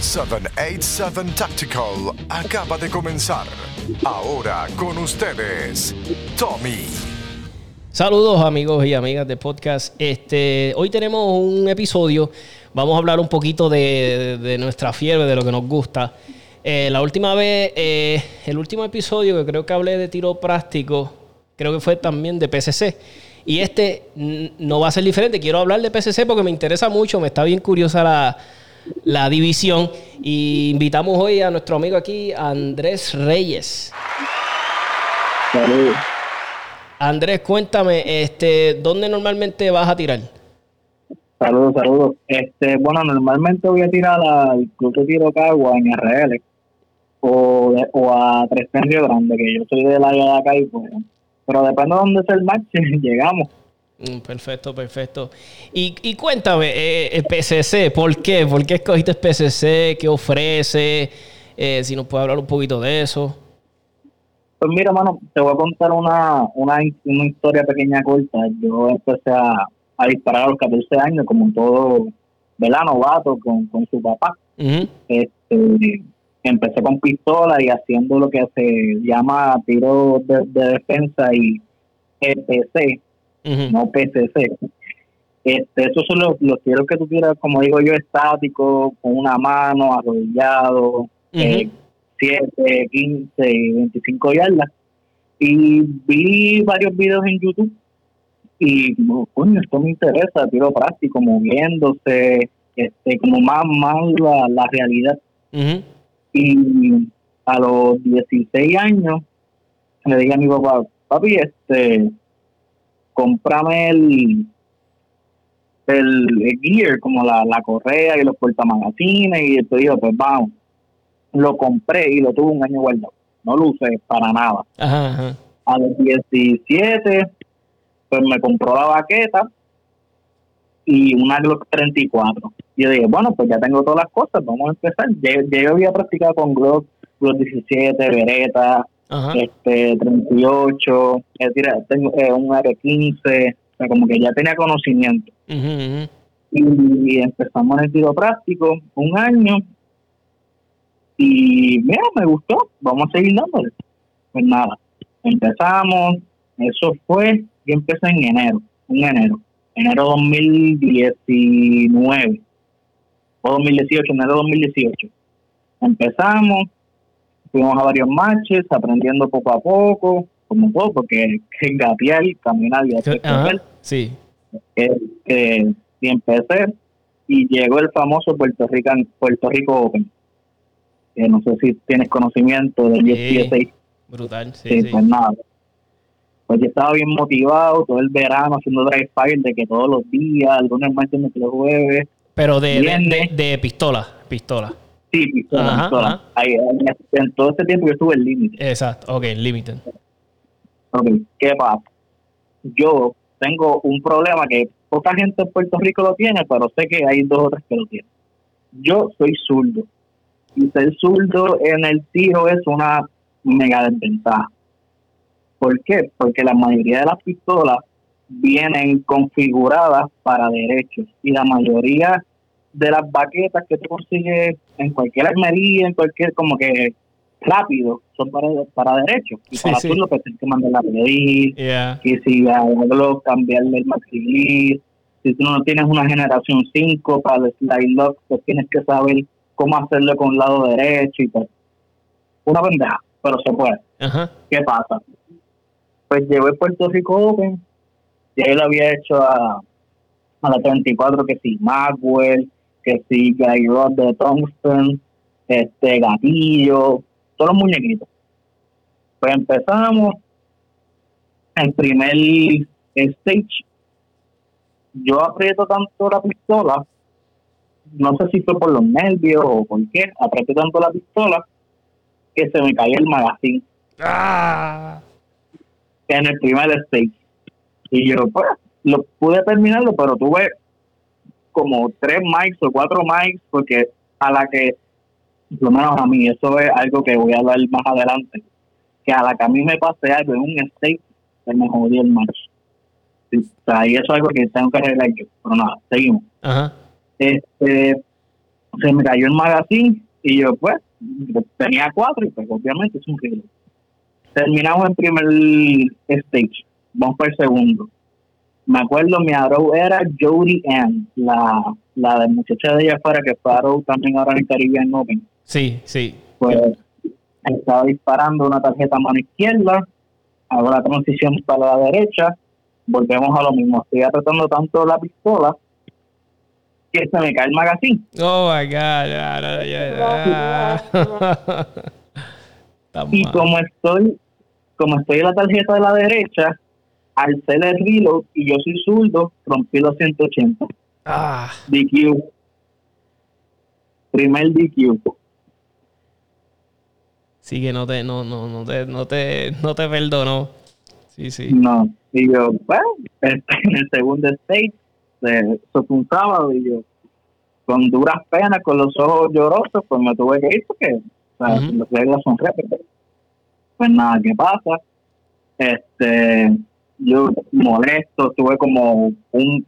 787 Tactical acaba de comenzar. Ahora con ustedes, Tommy. Saludos amigos y amigas de podcast. Este, hoy tenemos un episodio. Vamos a hablar un poquito de, nuestra fiebre, de lo que nos gusta. Eh, la última vez, eh, el último episodio que creo que hablé de tiro práctico, creo que fue también de PCC. Y este no va a ser diferente. Quiero hablar de PCC porque me interesa mucho, me está bien curiosa la, la división. Y invitamos hoy a nuestro amigo aquí, Andrés Reyes. Saludos. Andrés, cuéntame, este, ¿dónde normalmente vas a tirar? Saludos, saludos. Este, bueno, normalmente voy a tirar al Club de Tiro Cagua en RL o, de- o a Tres Río Grande, que yo soy del área de acá y pues, pero depende de dónde sea el match, llegamos. Mm, Perfecto, perfecto. Y, y cuéntame, eh, el PCC, ¿por qué? ¿Por qué escogiste PCC? ¿Qué ofrece? Eh, si nos puede hablar un poquito de eso. Pues mira, mano, te voy a contar una, una, una historia pequeña corta. Yo empecé a, a disparar a los 14 años, como todo, ¿verdad? Novato con, con su papá. Este, empecé con pistola y haciendo lo que se llama tiro de, de defensa y EPC, ujú. no PCC. Este, esos son los, los tiros que tú tiras, como digo yo, estático, con una mano, arrodillado, eh, 7, 15, 25 yardas. Y vi varios videos en YouTube y, coño, esto me interesa, tiro práctico, moviéndose, este, como más, más la, la realidad y a los 16 años le dije a mi papá, papi, este, cómprame el, el, el gear, como la, la correa y los portamagazines, y él dijo, pues vamos. Lo compré y lo tuve un año guardado. No lo usé para nada. Ajá, ajá. A los 17, pues me compró la baqueta y una Glock 34. Y yo dije, bueno, pues ya tengo todas las cosas, vamos a empezar. Ya yo había practicado con Glock, Glock 17, Beretta, Ajá. este 38, es decir, tengo eh, un R15, o sea, como que ya tenía conocimiento. Y empezamos en el tiro práctico un año y mira, me gustó, vamos a seguir dándole. Pues nada, empezamos, eso fue, yo empecé en enero, en enero, enero 2019 o 2018, enero 2018. Empezamos, fuimos a varios matches, aprendiendo poco a poco, como todo, porque que gatear, caminar y hacer Ajá. Sí. este, y empecé y llegó el famoso Puerto Rico Puerto Rico Open que no sé si tienes conocimiento del Sí. USPSA Brutal. Sí, sí, sí. pues nada pues yo estaba bien motivado todo el verano haciendo drive fire de que todos los días lunes martes miércoles jueves Pero de, de, de- de pistola. Pistola. Sí pistola, Ajá, pistola. ajá. Ahí, en, en todo este tiempo yo estuve el límite Exacto. Ok, limited. Ok, ¿qué pasa? Yo tengo un problema que poca gente en Puerto Rico lo tiene, pero sé que hay dos o tres que lo tienen. Yo soy zurdo. Y ser zurdo en el tiro es una mega desventaja. ¿Por qué? Porque la mayoría de las pistolas vienen configuradas para derechos. Y la mayoría de las baquetas que tú consigues en cualquier armería, en cualquier, como que rápido, son para, para derechos. Y Sí, para sí. zurdo, pues tienes que mandarla a pedir, Yeah. que si a Glock cambiarle el maxi release, si tú no tienes una generación 5 para el slide lock, pues tienes que saber cómo hacerlo con el lado derecho y pues una pendeja, pero se puede. Ajá. ¿Qué pasa? Pues llevé Puerto Rico Open, y ahí lo había hecho a, a la 34, que sí, Maxwell, que sí, Guy Rod de Tungsten, este, Gatillo, todos los muñequitos. Pues empezamos, el primer stage, yo aprieto tanto la pistola, no sé si fue por los nervios o por qué, aprieto tanto la pistola que se me caía el magazine Ah. en el primer stage. Y yo, pues, lo pude terminarlo, pero tuve como tres mics o cuatro mics, porque a la que, por lo menos a mí, eso es algo que voy a hablar más adelante, que a la que a mí me pase algo en un stage, se me jodió el. Sí, o sea, y eso es algo que tengo que arreglar yo. Pero nada, seguimos. Ajá. Este, se me cayó el magazine y yo pues tenía cuatro y pues obviamente es un río. Terminamos en primer stage, vamos para el segundo. Me acuerdo, mi arrow era Jodie Ann, la, la de muchacha de allá afuera que fue arrow también ahora en Caribbean Open. Sí, sí. Pues estaba disparando una tarjeta a mano izquierda, hago la transición para la derecha, volvemos a lo mismo. Estoy apretando tanto la pistola que se me cae el magazine. Oh my God. ya, ya, ya. Está Y como estoy, como estoy en la tarjeta de la derecha, al ser el reload y yo soy zurdo, rompí los 180. Ah, DQ. Primer DQ. sí que no te, no, no, no te, no te, no te perdonó. Sí, sí. No. Y yo, bueno, en el segundo stage, eso fue un sábado, y yo, con duras penas, con los ojos llorosos, pues me tuve que ir porque o sea, las reglas son reglas. Pues nada, ¿qué pasa? Este, yo molesto, tuve como un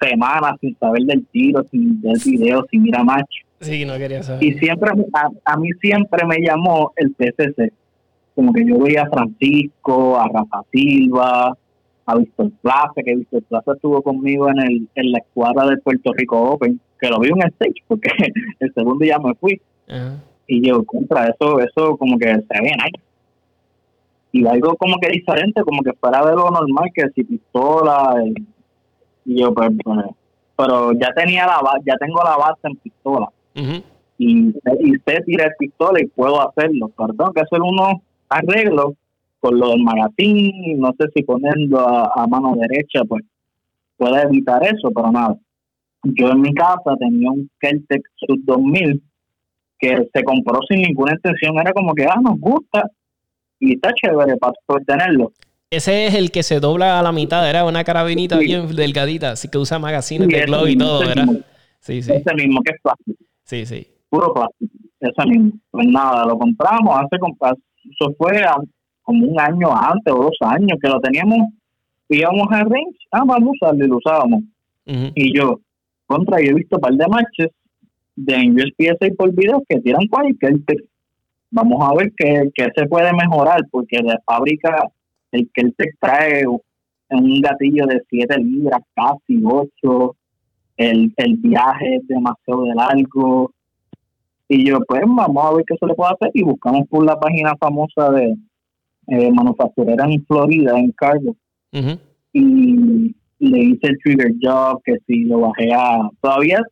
semana sin saber del tiro, sin ver video, sin ir a match. Sí, no quería saber. Y siempre, a, a mí siempre me llamó el PCC. Como que yo veía a Francisco, a Rafa Silva, a Víctor Plaza, que Víctor Plaza estuvo conmigo en, el, en la escuadra del Puerto Rico Open, que lo vi en el stage, porque el segundo ya me fui. Y yo, contra eso, eso como que se ve nice. Y algo como que diferente, como que fuera de lo normal, que si pistola. Y, y yo, pues, pero ya tenía la ya tengo la base en pistola y, y sé tirar pistola y puedo hacerlo. Pero tengo que hacer unos arreglos con lo del magazine, no sé si ponerlo a, a mano derecha, pues puede evitar eso, pero nada. Yo en mi casa tenía un Keltec Sub 2000 que se compró sin ninguna intención, era como que, ah, nos gusta y está chévere para poder tenerlo. Ese es el que se dobla a la mitad, era una carabinita Sí. bien delgadita, así que usa magazines Sí, de glow y todo, ¿verdad? mismo. Sí, sí, Ese mismo que es plástico. sí, sí. puro plástico, ese mismo. Pues nada, lo compramos hace, eso fue a- como un año antes o dos años que lo teníamos, íbamos a range, ah, vamos a usarlo y lo usábamos. Y yo, contra, yo he visto un par de matches de en USPSA por videos que tiran cualquier. Vamos a ver qué, qué se puede mejorar, porque de fábrica el que él te trae un gatillo de 7 libras, casi 8, el, el viaje es demasiado de largo. Y yo, pues vamos a ver qué se le puede hacer. Y buscamos por la página famosa de eh, manufacturera en Florida, en Cargo y le hice el trigger job, que si lo bajé a... Todavía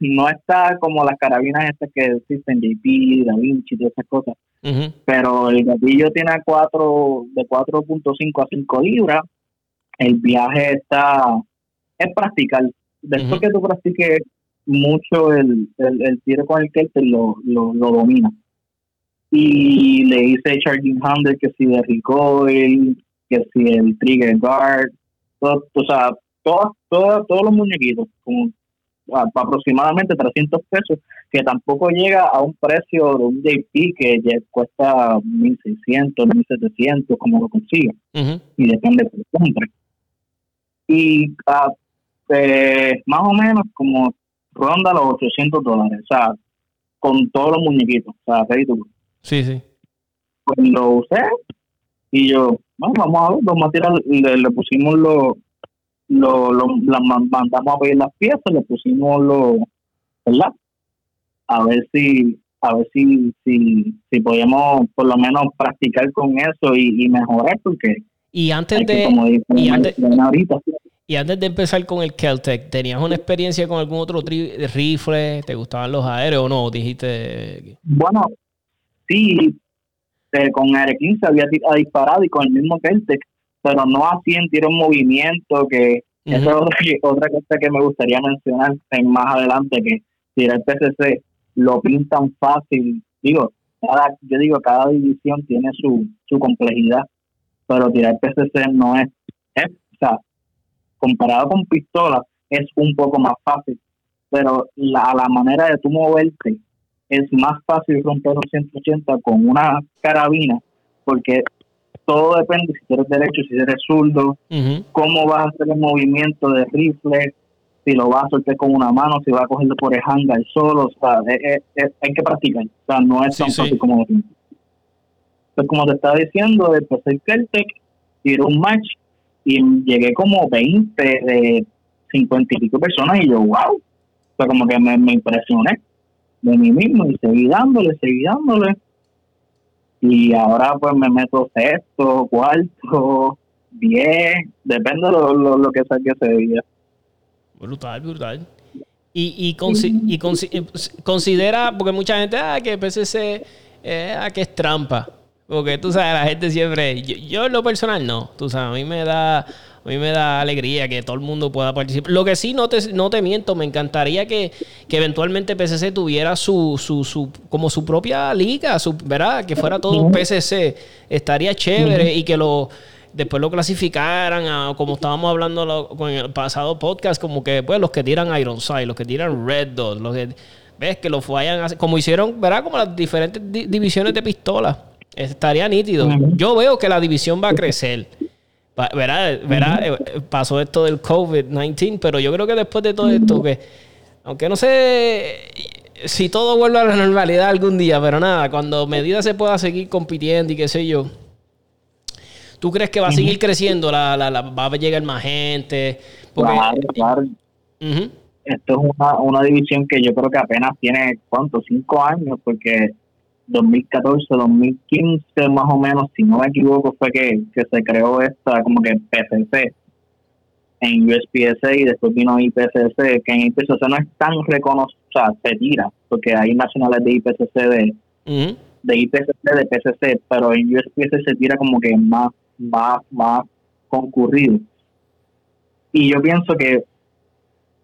no está como las carabinas estas que existen, JP, Da Vinci, todas esas cosas, pero el gatillo tiene cuatro, de 4.5 a 5 libras, el viaje está... es practicar. Después Ujú. que tú practiques mucho el, el, el tiro con el Kelter, lo, lo, lo domina. Y le hice charging handle, que si de recoil, que si el trigger guard, todo, o sea, todos todo, todos los muñequitos, como aproximadamente 300 pesos, que tampoco llega a un precio de un JP que ya cuesta 1600, 1700, como lo consiga, Ujú. y depende de lo compre. Y ah, eh, más o menos como ronda los 800 dólares, o sea, con todos los muñequitos, o sea, go Sí, sí. pues lo usé y yo, bueno, vamos a ver, vamos a tirar, le, le pusimos lo, lo, lo la mandamos a pedir las piezas, le pusimos lo, ¿verdad? A ver si, a ver si, si, si podíamos por lo menos practicar con eso y, y mejorar, porque Y antes de, y antes- y antes de empezar con el Keltec, ¿tenías una experiencia con algún otro tri- rifle? ¿Te gustaban los aéreos o no? Dijiste... Bueno, sí, eh, con R15 había disparado y con el mismo Keltec, pero no así en tiro en movimiento, que esa es otra, cosa que me gustaría mencionar en más adelante, que tirar PCC lo pintan fácil. Digo, cada, yo digo, cada división tiene su, su complejidad, pero tirar PCC no es, es, o sea, comparado con pistola, es un poco más fácil, pero la, la manera de tú moverte es más fácil romper un 180 con una carabina, porque todo depende si eres derecho, si eres zurdo, Ujú. cómo vas a hacer el movimiento de rifle, si lo va a soltar con una mano, si va a cogerlo por el hangar solo, o sea, hay que practicar, o sea, no es tan fácil como lo Pues como te estaba diciendo, después el Celtic tiró un match y llegué como 20 de 50 y pico personas y yo, wow, pues como que me, me impresioné de mí mismo y seguí dándole, seguí dándole. Y ahora pues me meto sexto, cuarto, diez, depende de lo, lo, que saque ese día. Brutal, brutal. Y, y, y eh, considera, porque mucha gente, ah, que PCC, eh, ah, que es trampa. Porque tú sabes, la gente siempre, yo, yo en lo personal no, tú sabes, a mí me da a mí me da alegría que todo el mundo pueda participar. Lo que sí, no te, no te miento, me encantaría que, eventualmente PCC tuviera su, su, su, como su propia liga, su, ¿verdad? Que fuera todo un PCC. Estaría chévere y que lo después lo clasificaran como estábamos hablando con el pasado podcast, como que pues los que tiran Ironside, los que tiran Red Dot, los que ves que lo vayan a como hicieron, ¿verdad? Como las diferentes divisiones de pistolas. Estaría nítido. Yo veo que la división va a crecer. Verá, verá, eh, pasó esto del COVID-19, pero yo creo que después de todo esto, que aunque no sé si todo vuelve a la normalidad algún día, pero nada, cuando medida se pueda seguir compitiendo y qué sé yo, ¿tú crees que va a seguir creciendo? La, la, va a llegar más gente. claro, claro. Esto es una, una división que yo creo que apenas tiene, ¿cuánto? Cinco años, porque 2014, 2015 más o menos, si no me equivoco, fue que, se creó esta como que PCC en USPSA y después vino IPCC, que en IPCC no es tan reconocido, o sea, se tira, porque hay nacionales de IPCC de, de IPCC, de PCC, pero en USPSA se tira como que más, más, más concurrido. Y yo pienso que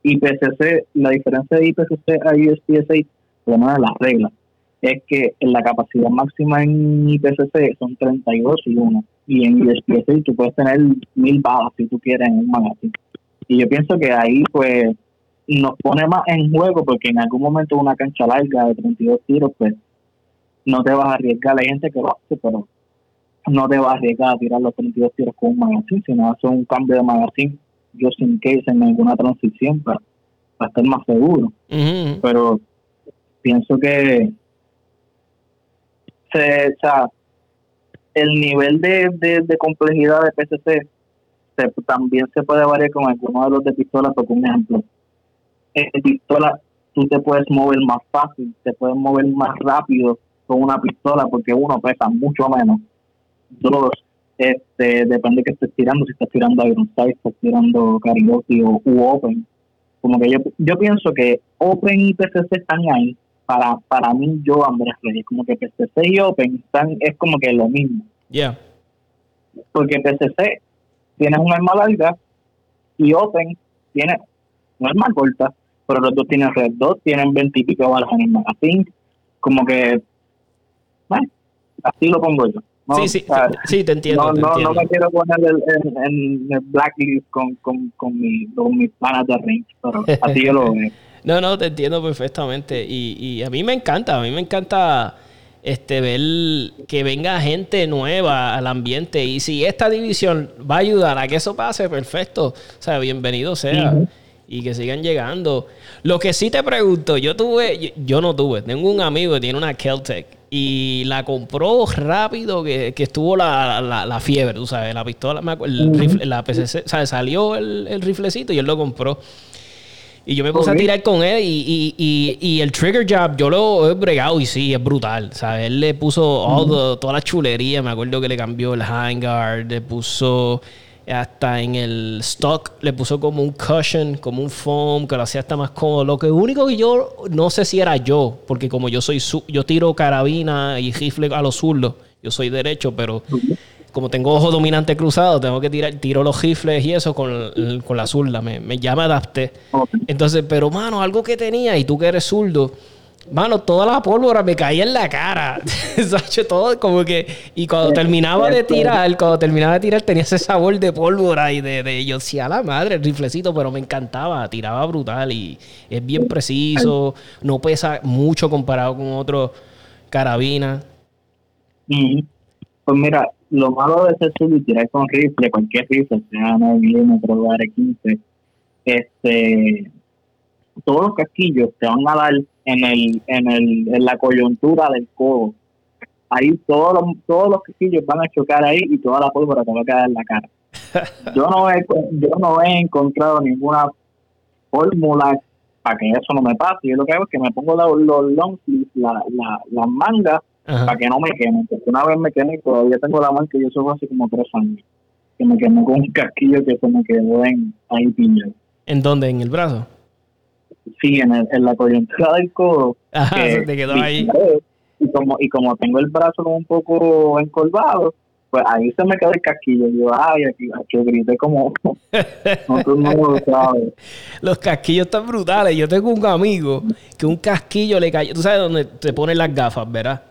IPCC, la diferencia de IPCC a USPSA, es una de las reglas es que la capacidad máxima en IPCC son 32 y 1. Y en USPSA tú puedes tener mil balas si tú quieres en un magazine. Y yo pienso que ahí pues nos pone más en juego porque en algún momento una cancha larga de 32 tiros pues no te vas a arriesgar. Hay gente que lo hace, pero no te vas a arriesgar a tirar los 32 tiros con un magazine, sino hacer un cambio de magazine, yo sin case en alguna transición para, para estar más seguro. Pero pienso que se, o sea, el nivel de, de, complejidad de PCC también se puede variar con algunos de los de pistola, un ejemplo, en pistola tú te puedes mover más fácil, te puedes mover más rápido con una pistola, porque uno pesa mucho menos. Dos, este, depende de que estés tirando, si estás tirando Ironside, estás tirando karaoke o u Open. Como que yo, yo pienso que Open y PCC están ahí, para, para mí, yo, Andrés Reyes, como que PCC y Open están, es como que lo mismo. Ya. Porque PCC tiene un arma larga y Open tiene una arma corta, pero los dos tienen red dos, tienen 20 y pico balas en el magazine. Como que, bueno, así lo pongo yo. sí, sí, sí, te entiendo. No, no, me quiero poner en, el blacklist con, con, con, mi, con mis panas de range, pero así yo lo veo. No, no, te entiendo perfectamente. Y, y a mí me encanta, a mí me encanta este ver que venga gente nueva al ambiente. Y si esta división va a ayudar a que eso pase, perfecto. O sea, bienvenido sea. Y que sigan llegando. Lo que sí te pregunto, yo tuve, yo, no tuve, tengo un amigo que tiene una Keltec y la compró rápido que, estuvo la, la, fiebre, tú sabes, la pistola, la PCC, o sea, salió el, el riflecito y él lo compró. Y yo me puse a tirar con él y, y, y, el trigger jab yo lo he bregado y sí, es brutal. ¿sabes? Él le puso toda la chulería. Me acuerdo que le cambió el handguard, le puso hasta en el stock, le puso como un cushion, como un foam, que lo hacía hasta más cómodo. Lo que único que yo no sé si era yo, porque como yo soy, yo tiro carabina y rifle a los zurdos, yo soy derecho, pero como tengo ojo dominante cruzado, tengo que tirar, tiro los rifles y eso con, con la zurda. Me, me, ya me adapté. Entonces, pero mano, algo que tenía, y tú que eres zurdo, mano, toda la pólvora me caía en la cara. todo como que. Y cuando terminaba de tirar, cuando terminaba de tirar, tenía ese sabor de pólvora y de, de yo sí a la madre, el riflecito, pero me encantaba, tiraba brutal y es bien preciso, no pesa mucho comparado con otros carabinas. Pues mira, lo malo de ser sub y tirar con rifle, cualquier rifle, sea 9 milímetros, AR-15, este todos los casquillos te van a dar en el en el en la coyuntura del codo. Ahí todos los, todos los casquillos van a chocar ahí y toda la pólvora te va a quedar en la cara. Yo no he yo no he encontrado ninguna fórmula para que eso no me pase. Yo lo que hago es que me pongo los, los long sleeves la, la, las mangas para que no me quemen porque una vez me quemé y todavía tengo la mano que yo soy hace como tres años que me quemó con un casquillo que se me quedó en ahí piñado ¿En dónde? ¿En el brazo? Sí, en, el, en la coyuntura del codo. Ajá, que se te quedó ahí. Y como, y como tengo el brazo un poco encorvado, pues ahí se me quedó el casquillo. Yo, ay, aquí, yo grité como. no el mundo lo sabe. Los casquillos están brutales. Yo tengo un amigo que un casquillo le cayó. Tú sabes dónde te ponen las gafas, ¿verdad?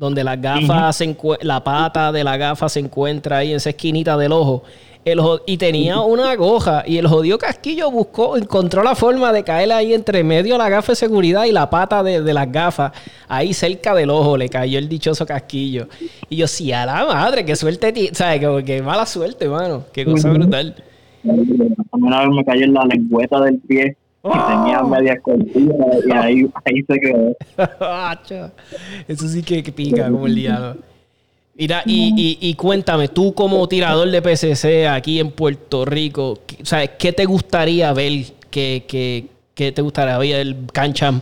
Donde las gafas, se encue- la pata de la gafa se encuentra ahí en esa esquinita del ojo. El y tenía una goja y el jodido casquillo buscó, encontró la forma de caer ahí entre medio de la gafa de seguridad y la pata de, de las gafas. Ahí cerca del ojo le cayó el dichoso casquillo. Y yo, sí, a la madre, qué suerte, ¿sabes? Como que mala suerte, mano. Qué cosa Ujú. brutal. A mí una vez me cayó en la lengüeta del pie y ¡Oh! tenía media cortina y ahí, ahí se quedó. Eso sí que, pica como el diablo. Mira, y, y, y cuéntame, tú como tirador de PCC aquí en Puerto Rico, ¿qué- ¿sabes qué te gustaría ver? ¿Qué, qué, qué te gustaría ver? ¿Canchas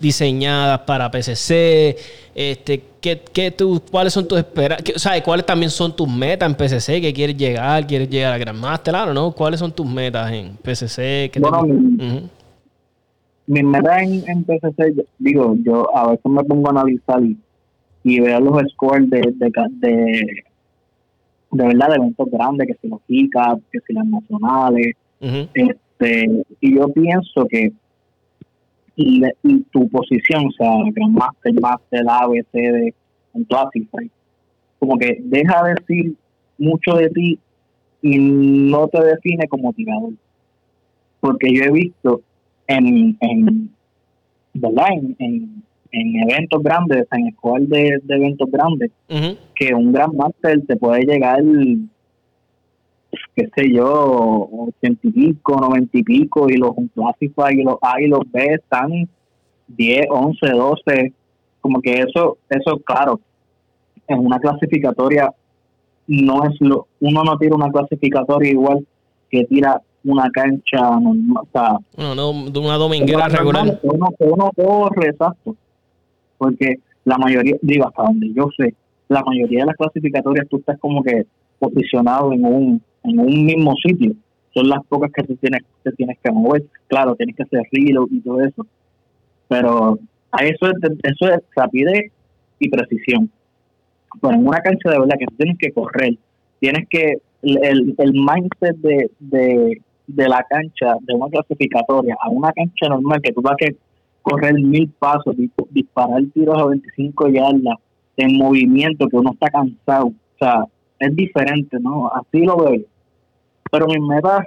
diseñadas para PCC? Este, ¿qué, qué tú, ¿Cuáles son tus esperanzas? ¿Sabes cuáles también son tus metas en PCC? ¿Qué quieres llegar? ¿Quieres llegar a Grandmaster? Claro, ¿no? ¿Cuáles son tus metas en PCC? ¿Qué te Bueno, gu- mi- Ujú. Mi meta en, en PCC, digo, yo a veces me pongo a analizar y, y veo los scores de, de, de, de verdad de eventos grandes, que si los ICAP, que si las nacionales, este y yo pienso que le- y tu posición, o sea, Grandmaster, Master, A, B, C, D, en Classify, como que deja decir mucho de ti y no te define como tirador. Porque yo he visto en, en ¿verdad? En, en, en eventos grandes, en escuelas de, de eventos grandes, que un Grandmaster te puede llegar, qué sé yo, ochenta y pico, noventa y pico, y los Unclassify y los A y los B están 10, 11, 12, como que eso, eso claro, en una clasificatoria no es lo, uno no tira una clasificatoria igual que tira una cancha normal, o sea, No, no, de una dominguera regular. que uno, que uno corre, exacto. Porque la mayoría, digo, hasta donde yo sé, la mayoría de las clasificatorias tú estás como que posicionado en un, en un mismo sitio. Son las pocas que tú tienes, te tienes que mover. Claro, tienes que hacer reload y todo eso. Pero a eso es, eso es rapidez y precisión. Pero en una cancha de verdad que tú tienes que correr, tienes que, el, el mindset de, de, de la cancha, de una clasificatoria, a una cancha normal que tú vas a correr mil pasos, dis- disparar tiros a 25 yardas en movimiento, que uno está cansado. O sea, es diferente, ¿no? Así lo veo. Pero mi meta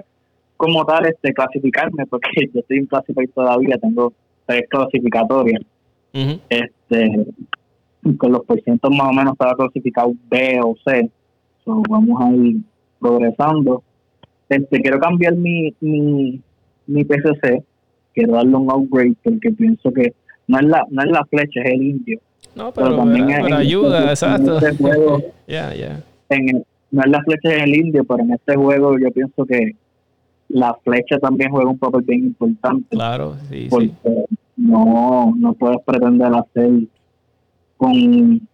como tal es de clasificarme, porque yo estoy en clasificar todavía, tengo tres clasificatorias este con los porcientos más o menos estaba clasificado B o C So, vamos a ir progresando este quiero cambiar mi mi, mi PCC quiero darle un upgrade porque pienso que no es la no es la flecha es el indio No, pero, pero, también pero en ayuda, este- exacto. en este juego Ya, ya. en el- no es la flecha es el indio pero en este juego yo pienso que la flecha también juega un papel bien importante Claro, sí, porque sí. no no puedes pretender hacer con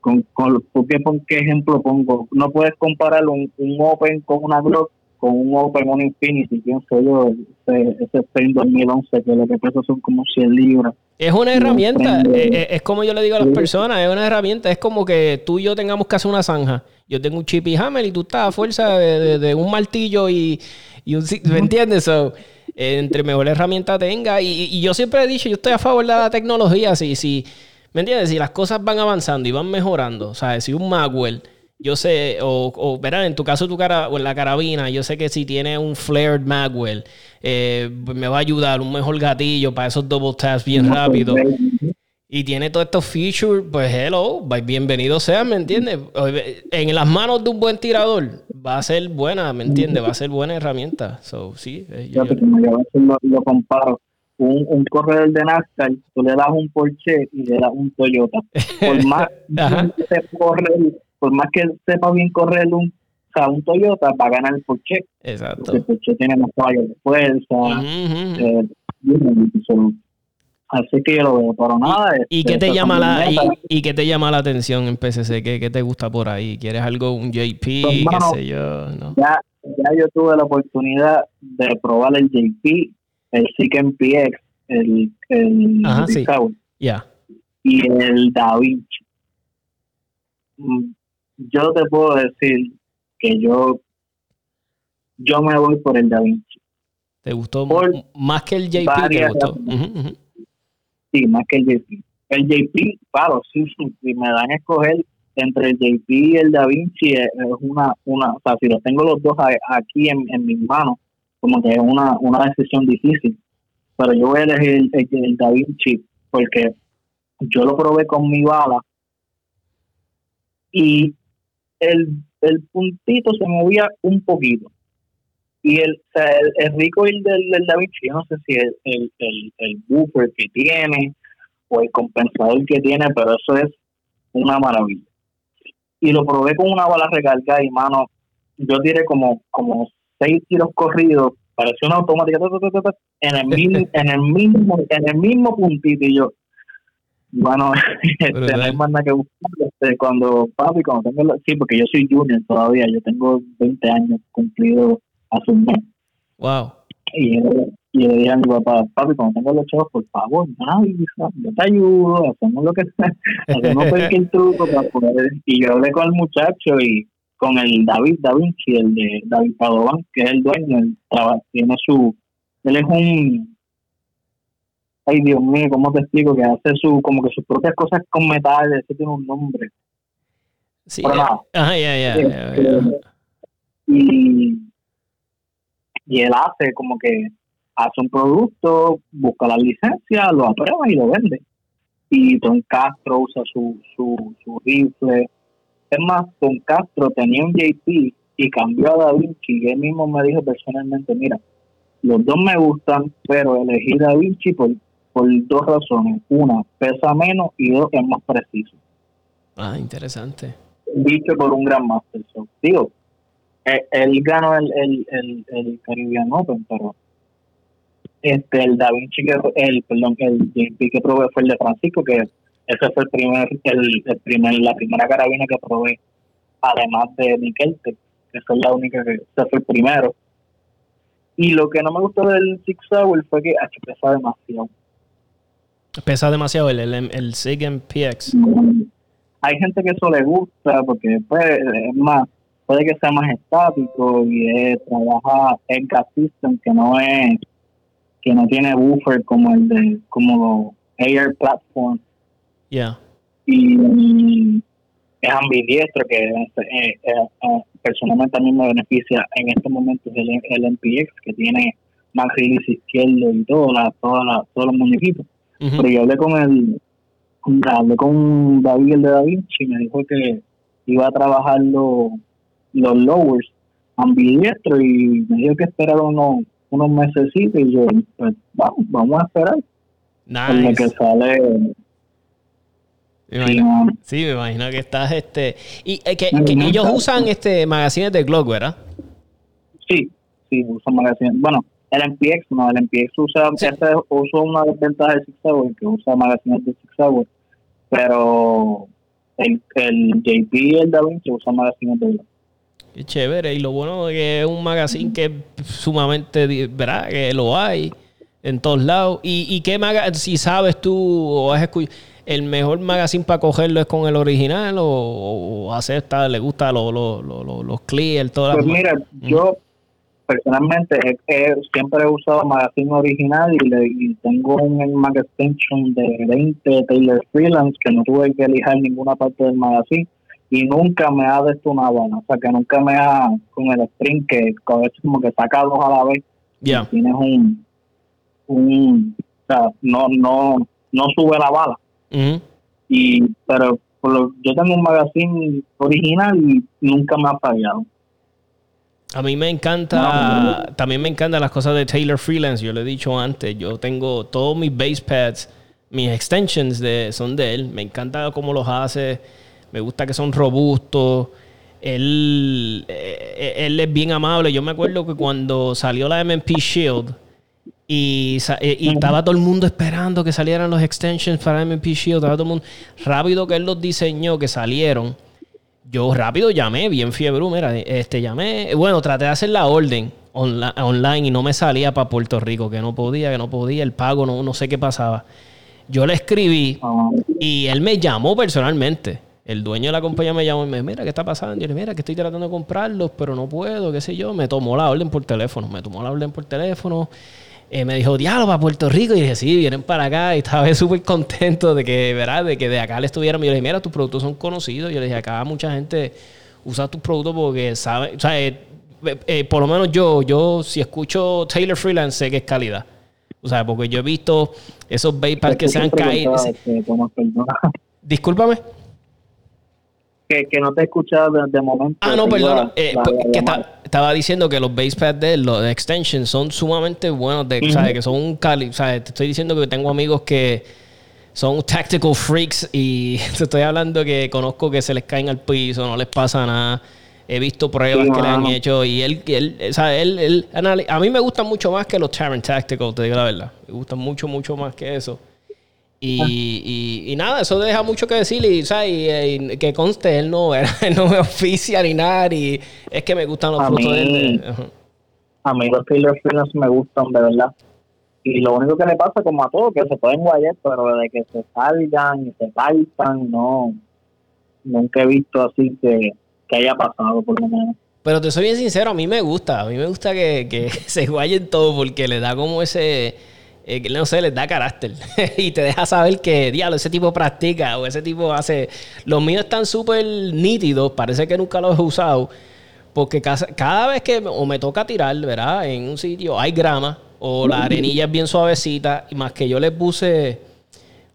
con, con ¿por qué, pon- qué ejemplo pongo? No puedes comparar un, un Open con una Glock con un Open, un Infinity, pienso yo, ese, ese Spain 2011, que lo que pesa son como 100 libras. Es una herramienta, prende. eh, eh, es como yo le digo a las Sí. personas, es una herramienta, es como que tú y yo tengamos que hacer una zanja. Yo tengo un chip y hammer y tú estás a fuerza de, de- de un martillo y, y un... ¿Me entiendes? So, entre mejor herramienta tenga. Y, y yo siempre he dicho, yo estoy a favor de la tecnología. Si, si, ¿Me entiendes? Si las cosas van avanzando y van mejorando, o sea, si un Magwell, yo sé, o, o verán, en tu caso tu cara, o en la carabina, yo sé que si tiene un flared Magwell, eh, pues me va a ayudar un mejor gatillo para esos double taps bien rápido. y tiene todos estos features, pues hello, bienvenido sea, ¿me entiendes? En las manos de un buen tirador va a ser buena, ¿me entiendes? Va a ser buena herramienta. So, sí, eh, yo, lo, comparo. Un, un, corredor de NASCAR, tú le das un Porsche y le das un Toyota. Por más, que sepa por más que sepa bien correr un, o sea, un Toyota, va a ganar el Porsche. Exacto. el Porsche tiene más caballos de fuerza. Eh, Así que yo lo veo, pero nada. ¿Y, qué te llama la y, qué te llama la atención en PCC? ¿Qué, te gusta por ahí? ¿Quieres algo, un JP? Pues, ¿Qué sé yo? Ya, ya yo tuve la oportunidad de probar el JP, el Seek PX, el, el Ajá, sí. Y el DaVinci. Mm, yo te puedo decir que yo yo me voy por el DaVinci. ¿Te gustó más que el JP? ¿Te gustó? sí, más que el JP. El JP, claro, sí, si me dan a escoger entre el JP y el Da Vinci es, una, una, o sea, si los tengo los dos aquí en, en mis manos, como que es una, una decisión difícil. Pero yo voy a elegir el, el, Da Vinci porque yo lo probé con mi bala y el, el puntito se movía un poquito. Y el, el, rico del, del Da Vinci, yo no sé si el, el, el buffer que tiene o el compensador que tiene, pero eso es una maravilla. Y lo probé con una bala recargada y mano, yo tiré como, como seis tiros corridos, pareció una automática en el mismo, en el mismo, en el mismo puntito y yo, bueno, este, no hay más nada que buscar. Este, cuando papi, cuando tengo, sí, porque yo soy junior todavía, yo tengo 20 años cumplido hace un mes. Wow. Y yo, y le dije a mi papá, papi, cuando tengo los chavos, por favor, yo te ayudo, hacemos lo que sea, hacemos cualquier truco para poder. Y yo hablé con el muchacho y con el David Da Vinci, el de David Padovan, que es el dueño, él tiene su, él es un, ay Dios mío, ¿cómo te explico? Que hace su, como que sus propias cosas con metales, ese tiene un nombre. Sí, ah, ya, ya, este, Y y él hace como que hace un producto, busca la licencia, lo aprueba y lo vende. Y Don Castro usa su, su, su rifle. Es más, Don Castro tenía un JP y cambió a Da Vinci y él mismo me dijo personalmente, mira, los dos me gustan, pero elegí Da Vinci por, por dos razones. Una, pesa menos y dos, es más preciso. Ah, interesante. Dicho por un gran master. Digo, eh, él, ganó el, el, el, el Caribbean Open, pero este el Da Vinci que el perdón el JP que probé fue el de Francisco que ese fue el primer el, el primer la primera carabina que probé además de Miquel que esa es la única que ese fue el primero. Y lo que no me gustó del Six Hour fue que H, pesa demasiado. Pesa demasiado el el, el SIG PX hay gente que eso le gusta porque pues es más puede que sea más estático y es, trabaja en gas system que no es que no tiene buffer como el de como los Air Platform ya y es ambidiestro que eh, eh, personalmente a mí me beneficia en este momento el, el MPX que tiene más release izquierdo y todo la, toda todos los muñequitos pero yo hablé con el hablé con David el de Da Vinci y me dijo que iba a trabajar los los lowers ambidiestro y me dio que esperar unos, unos meses y yo, pues vamos, vamos a esperar. Nice. que sale. Sí, me imagino que estás este. Y eh, que, ellos usan este magazines de Glock, ¿verdad? Sí, sí, usan magazines. Bueno, el MPX no, el MPX usa, sí. usa una desventaja de Six Hour, que usa magazines de Six Hour, pero el, el JP y el DaVinci usan magazines de Glock. Qué chévere. Y lo bueno es que es un magazine que es sumamente, ¿verdad? Que lo hay en todos lados. ¿Y, y qué magazine, si sabes tú o has escuchado, el mejor magazine para cogerlo es con el original o, o acepta, le gusta los lo, lo, los clear, todas Pues mira, yo personalmente siempre he usado magazine original y, le, y tengo un Mag Extension de 20 Taylor Freelance que no tuve que elegir ninguna parte del magazine y nunca me ha desto una buena, o sea que nunca me ha con el sprint que a veces como que saca dos a la vez yeah. tienes un un o sea no no no sube la bala Y pero por lo- yo tengo un magazine original y nunca me ha fallado. A mí me encanta, también me encantan las cosas de Taylor Freelance, yo lo he dicho antes, yo tengo todos mis base pads, mis extensions de, son de él, me encanta cómo los hace, me gusta que son robustos, él, eh, él es bien amable, yo me acuerdo que cuando salió la MMP Shield y, eh, y estaba todo el mundo esperando que salieran los extensions para MMP Shield, estaba todo el mundo, rápido que él los diseñó, que salieron, yo rápido llamé, bien fiebre, mira, este llamé, bueno, traté de hacer la orden online y no me salía para Puerto Rico, que no podía, que no podía, el pago, no, no sé qué pasaba. Yo le escribí y él me llamó personalmente. El dueño de la compañía me llamó y me dijo, mira, ¿qué está pasando? Yo le mira, que estoy tratando de comprarlos, pero no puedo, qué sé yo. Me tomó la orden por teléfono, me tomó la orden por teléfono. Eh, me dijo, diálogo para Puerto Rico. Y dije, sí, vienen para acá. Y estaba súper contento de que, ¿verdad? De que de acá le estuvieran. Y yo le dije, mira, tus productos son conocidos. Yo le dije, acá mucha gente usa tus productos porque sabe, o sea, eh, eh, por lo menos yo, yo si escucho Taylor Freelance sé que es calidad. O sea, porque yo he visto esos Baypads que se han caído. Discúlpame. Que, que no te he escuchado de, de momento. Ah, no, la- Eh, pues, que estaba diciendo que los base pads de él, los de extension, son sumamente buenos. De. ¿sabes? Que son un cali. ¿sabes? Te estoy diciendo que tengo amigos que son tactical freaks y te estoy hablando que conozco que se les caen al piso, no les pasa nada. He visto pruebas Sí, que le han hecho y él, él, o sea, él, él a mí me gustan mucho más que los Terran Tactical, te digo la verdad. Me gustan mucho, mucho más que eso. Y, y, y nada, eso deja mucho que decir y, ¿sabes? Y, eh, y que conste, él no, él no me oficia ni nada y es que me gustan los A frutos de él. Ajá. A mí los Taylor Freelance me gustan, de verdad. Y lo único que le pasa, como a todos, que se pueden guayar, pero de que se salgan y se faltan, no. Nunca he visto así que, que haya pasado, por lo menos. Pero te soy bien sincero, a mí me gusta. A mí me gusta que, que se guayen todo porque le da como ese, eh, no sé, les da carácter. y te deja saber que, diablo, ese tipo practica o ese tipo hace... Los míos están súper nítidos, parece que nunca los he usado. Porque cada, cada vez que o me toca tirar, ¿verdad? En un sitio hay grama o la arenilla es bien suavecita y más que yo les puse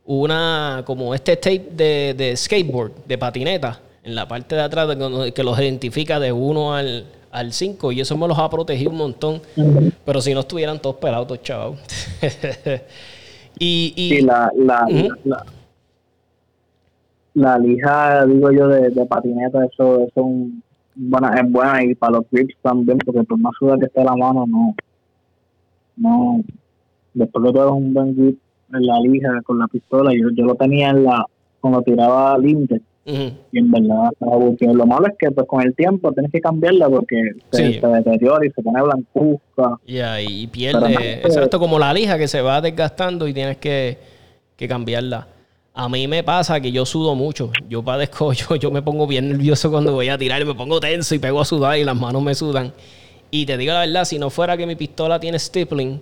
una como este tape de, de skateboard, de patineta, en la parte de atrás que los identifica de 1 al, al 5 y eso me los ha protegido un montón. Pero si no estuvieran todos pelados, todos chavos. y, y Sí, la, la, la, la lija, digo yo, de, de patineta, eso, eso es, un- buena, es buena y para los grips también, porque por más suda que esté la mano, no. No. Después tú das un buen grip en la lija con la pistola, yo, yo lo tenía en la. cuando tiraba ujú, y en verdad Lo malo es que pues con el tiempo tienes que cambiarla porque se, Sí. se deteriora y se pone blancuzca. ya, y pierde, no, eh, exacto, como la lija que se va desgastando y tienes que, que cambiarla. A mí me pasa que yo sudo mucho. Yo padezco, yo, yo me pongo bien nervioso cuando voy a tirar, me pongo tenso y pego a sudar y las manos me sudan. Y te digo la verdad, si no fuera que mi pistola tiene stippling,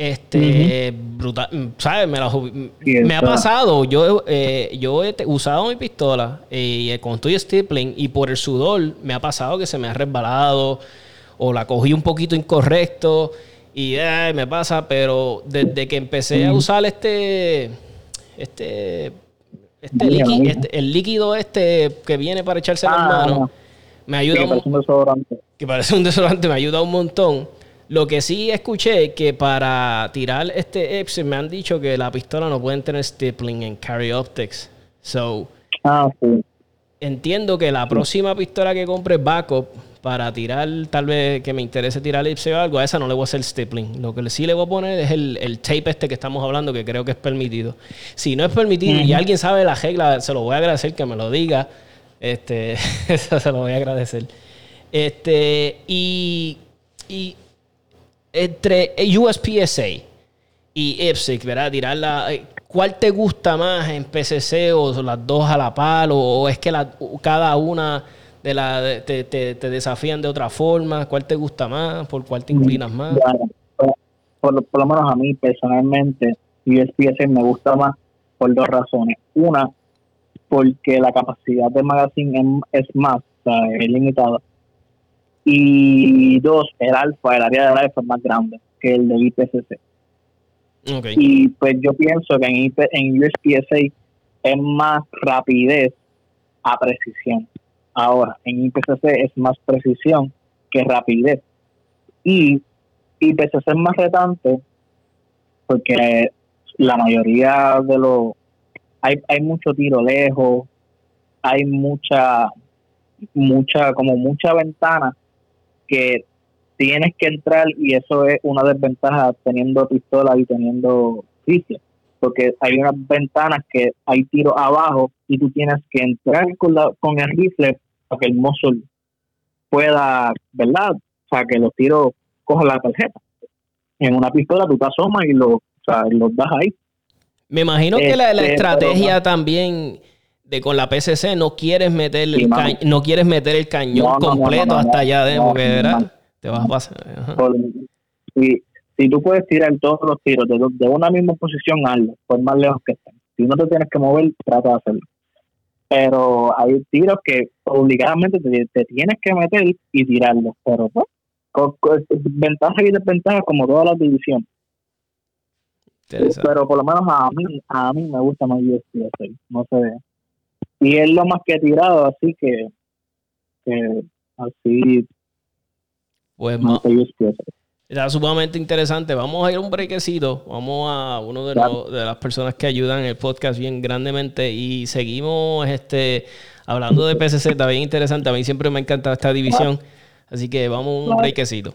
este, brutal, ¿sabes? Me, la ha pasado. Yo, eh, yo he usado mi pistola eh, con estoy stippling y por el sudor me ha pasado que se me ha resbalado o la cogí un poquito incorrecto y ay, me pasa, pero desde que empecé a usar este, este, este, Mira, líqui- mira. este- el líquido este que viene para echarse las Ah, manos, me ayuda que un parece un desodorante. que parece un desodorante, me ayuda un montón. Lo que sí escuché que para tirar este Epson me han dicho que la pistola no pueden tener stippling en carry optics. So, Ah, sí. entiendo que la próxima pistola que compre backup para tirar, tal vez que me interese tirar Ipsy o algo, a esa no le voy a hacer stippling. Lo que sí le voy a poner es el, el tape este que estamos hablando, que creo que es permitido. Si no es permitido y alguien sabe la regla, se lo voy a agradecer que me lo diga. Este, eso se lo voy a agradecer. Este, y, y entre USPSA y IPSIC, ¿verdad? Tirarla. eh, ¿Cuál te gusta más en PCC o las dos a la par? ¿O, es que la- cada una de la, te, te- desafían de otra forma? ¿Cuál te gusta más? ¿Por cuál te inclinas más? Bueno, por, por, por lo menos a mí personalmente, USPS me gusta más por dos razones. Una, porque la capacidad de magazine es más, o sea, es limitada. Y dos, el alfa, el área del alfa es más grande que el de IPCC. Ok. Y pues yo pienso que en, IP, en USPSA es más rapidez a precisión. Ahora, en IPCC es más precisión que rapidez. Y IPCC es más retante porque la mayoría de los... Hay, hay mucho tiro lejos, hay mucha, mucha, como mucha ventana que tienes que entrar y eso es una desventaja teniendo pistola y teniendo rifle porque hay unas ventanas que hay tiro abajo y tú tienes que entrar con, la, con el rifle para que el muzzle pueda, ¿verdad? O sea, que los tiros cojan la tarjeta. En una pistola tú te asomas y los, los das ahí. Me imagino que la, este, estrategia también de con la PCC no quieres meter el no quieres meter el cañón completo hasta allá de porque ¿verdad? te vas a pasar. si tú puedes tirar todos los tiros de, una misma posición, hazlo, por más lejos que estén. Si no te tienes que mover, trata de hacerlo. Pero hay tiros que obligadamente te, tienes que meter y tirarlos. Pero pues, con, ventajas y desventajas como todas las divisiones. Pero por lo menos a mí, a mí me gusta más USPS, no sé. Y es lo más que he tirado, así que, que así pues Está sumamente interesante. Vamos a ir a un brequecito. Vamos a uno de, de, las personas que ayudan el podcast bien grandemente y seguimos este hablando de PCC. Está bien interesante. A mí siempre me encanta esta división. Así que vamos a un brequecito.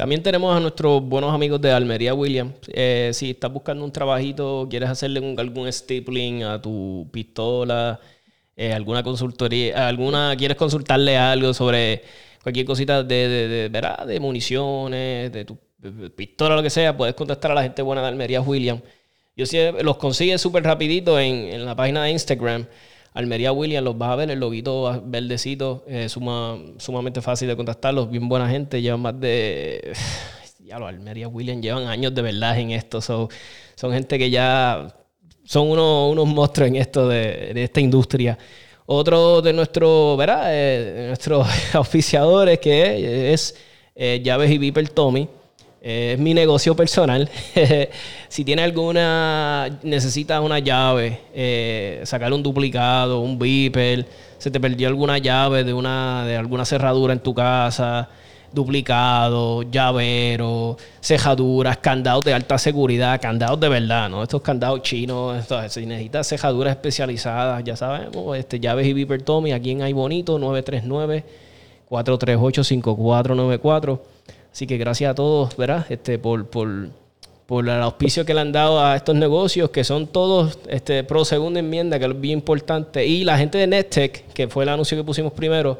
También tenemos a nuestros buenos amigos de Almería Williams. Eh, si estás buscando un trabajito, quieres hacerle algún stapling a tu pistola, eh, alguna consultoría, alguna, quieres consultarle algo sobre cualquier cosita de, de, de, de municiones, de tu pistola, lo que sea, puedes contactar a la gente buena de Almería William. Yo sí, los consigues súper rapidito en, la página de Instagram. Almería William, los vas a ver, el loguito verdecito, eh, suma, sumamente fácil de contactarlos, bien buena gente, llevan más de... Ya los Almería William llevan años de verdad en esto, son gente que ya son unos, monstruos en esto de, esta industria. Otro de nuestros, ¿verdad? Eh, nuestros oficiadores que es, eh, Llaves y Viper Tommy. Eh, es mi negocio personal. si tiene alguna, necesitas una llave, sacar un duplicado, un Viper, se te perdió alguna llave de, una, de alguna cerradura en tu casa, duplicado, llavero, cejaduras, candados de alta seguridad, candados de verdad, ¿no? Estos candados chinos, si necesitas cejaduras especializadas, ya sabemos, este, llaves y Viper Tommy, aquí en Hay Bonito, 939-438-5494. Así que gracias a todos, ¿verdad? Este, por, por, por el auspicio que le han dado a estos negocios, que son todos este, pro segunda enmienda, que es bien importante. Y la gente de NetTech, que fue el anuncio que pusimos primero,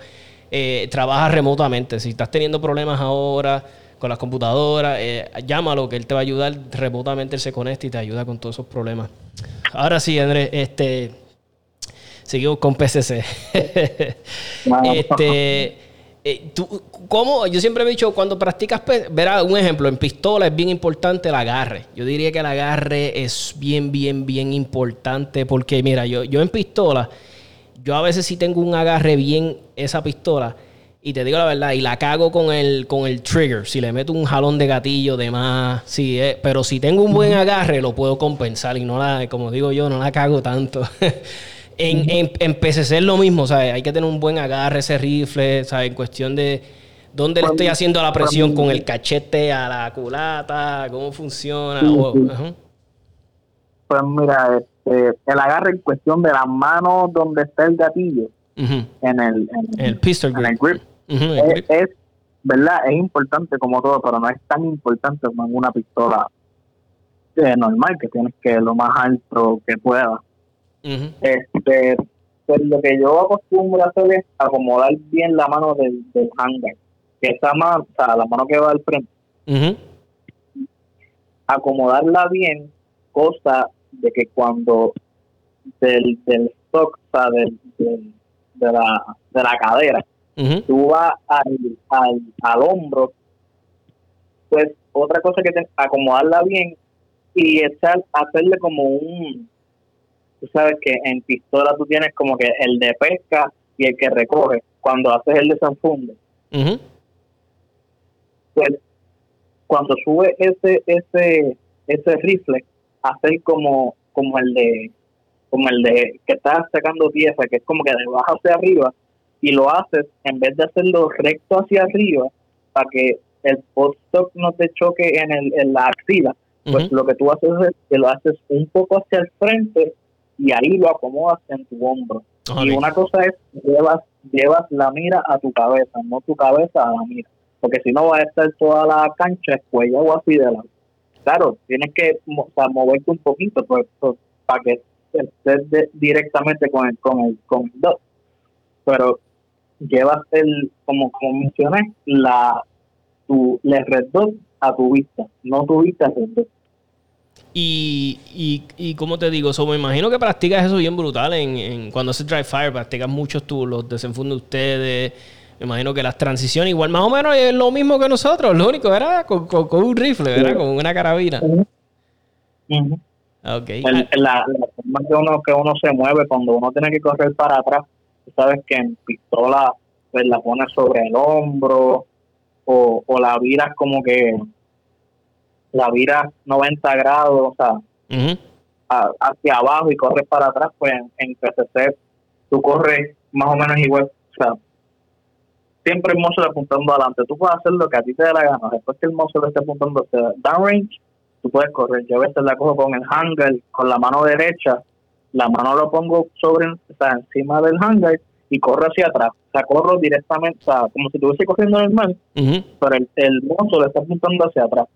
eh, trabaja remotamente. Si estás teniendo problemas ahora con las computadoras, eh, llámalo que él te va a ayudar remotamente, él se conecta y te ayuda con todos esos problemas. Ahora sí, Andrés, este, seguimos con PCC. este, eh, ¿cómo? Yo siempre he dicho, cuando practicas, verá, un ejemplo, en pistola es bien importante el agarre. Yo diría que el agarre es bien, bien, bien importante porque, mira, yo, yo en pistola yo a veces sí tengo un agarre bien esa pistola. Y te digo la verdad, y la cago con el, con el trigger. Si le meto un jalón de gatillo de más. Sí, eh, pero si tengo un buen agarre, lo puedo compensar. Y no la, como digo yo, no la cago tanto. en, en, PCC es lo mismo, ¿sabes? Hay que tener un buen agarre ese rifle, ¿sabes? En cuestión de ¿Dónde le estoy haciendo la presión? ¿Con el cachete a la culata? ¿Cómo funciona? Sí, O- sí. ajá. Pues mira, este, el agarre en cuestión de las manos donde está el gatillo, en el, en, El pistol en el grip. Ujú, el es, grip. es, ¿verdad? Es importante como todo, pero no es tan importante como en una pistola eh, normal, que tienes que lo más alto que Este, pues lo que yo acostumbro a hacer es acomodar bien la mano del, del handguard, que esa mano, o sea, la mano que va al frente, acomodarla bien, cosa de que cuando del, del stock, o sea, del, del- de, la, de la cadera, Ujú. tú vas al, al, al hombro, pues otra cosa que te, acomodarla bien y echar, hacerle como un, tú sabes que en pistola tú tienes como que el de pesca y el que recoge, cuando haces el desenfunde, Ujú. pues cuando sube ese, ese, ese rifle, hacer como, como el de, como el de que estás sacando pieza, que es como que de abajo hacia arriba, y lo haces en vez de hacerlo recto hacia arriba, para que el post-stock no te choque en, el, en la axila, pues lo que tú haces es que lo haces un poco hacia el frente y ahí lo acomodas en tu hombro. Y una cosa es, llevas, llevas la mira a tu cabeza, no tu cabeza a la mira. Porque si no va a estar toda la cancha escuella o así de lado. Claro, tienes que o sea, moverte un poquito pues, pues, para que estés de- directamente con el, con el, con el dot. Pero llevas el, como, como mencioné, la tu el red dot a tu vista, no tu vista al red dot. Y, y, y como te digo, so, me imagino que practicas eso bien brutal en, en- cuando haces dry fire, practicas muchos tú, los desenfundes de ustedes. Me imagino que las transiciones, igual más o menos es lo mismo que nosotros. Lo único era con, con- con un rifle, ¿verdad? Sí. Con una carabina. Ujú. Ok. el- la, la forma que uno que uno se mueve cuando uno tiene que correr para atrás tú sabes que en pistola pues la pones sobre el hombro o, o la viras como que la viras 90 grados o sea a- hacia abajo y corres para atrás pues en, en PCC tú corres más o menos igual o sea siempre el muzzle apuntando adelante tú puedes hacer lo que a ti te dé la gana después que el muzzle esté apuntando hacia downrange tú puedes correr. Yo a veces la cojo con el hanger, con la mano derecha, la mano lo pongo sobre, o sea, encima del hanger y corro hacia atrás. O sea, corro directamente, o sea, como si estuviese corriendo normal, Ujú. pero el, el monstruo le está apuntando hacia atrás.